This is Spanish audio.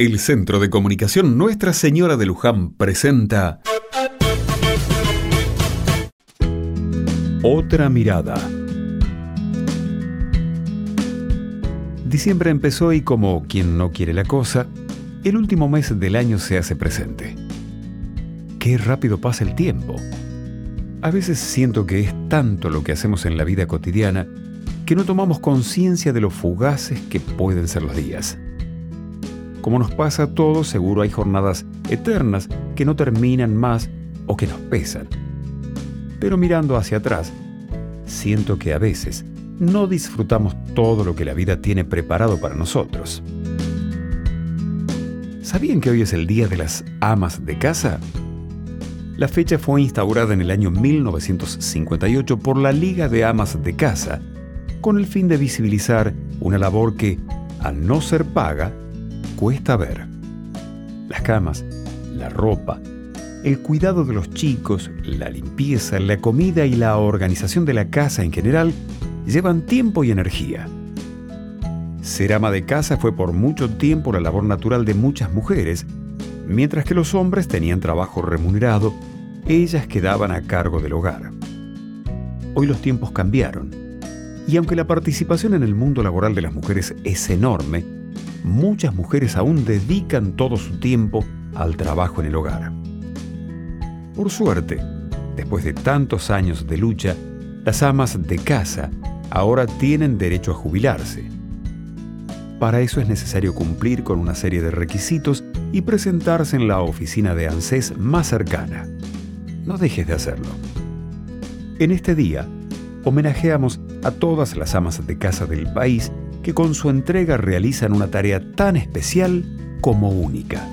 El Centro de Comunicación Nuestra Señora de Luján presenta Otra mirada. Diciembre empezó y como quien no quiere la cosa, el último mes del año se hace presente. Qué rápido pasa el tiempo. A veces siento que es tanto lo que hacemos en la vida cotidiana que no tomamos conciencia de lo fugaces que pueden ser los días. Como nos pasa a todos, seguro hay jornadas eternas que no terminan más o que nos pesan. Pero mirando hacia atrás, siento que a veces no disfrutamos todo lo que la vida tiene preparado para nosotros. ¿Sabían que hoy es el Día de las Amas de Casa? La fecha fue instaurada en el año 1958 por la Liga de Amas de Casa, con el fin de visibilizar una labor que, al no ser paga, cuesta ver. Las camas, la ropa, el cuidado de los chicos, la limpieza, la comida y la organización de la casa en general llevan tiempo y energía. Ser ama de casa fue por mucho tiempo la labor natural de muchas mujeres, mientras que los hombres tenían trabajo remunerado, ellas quedaban a cargo del hogar. Hoy los tiempos cambiaron, y aunque la participación en el mundo laboral de las mujeres es enorme, muchas mujeres aún dedican todo su tiempo al trabajo en el hogar. Por suerte, después de tantos años de lucha, las amas de casa ahora tienen derecho a jubilarse. Para eso es necesario cumplir con una serie de requisitos y presentarse en la oficina de ANSES más cercana. No dejes de hacerlo. En este día, homenajeamos a todas las amas de casa del país que con su entrega realizan una tarea tan especial como única.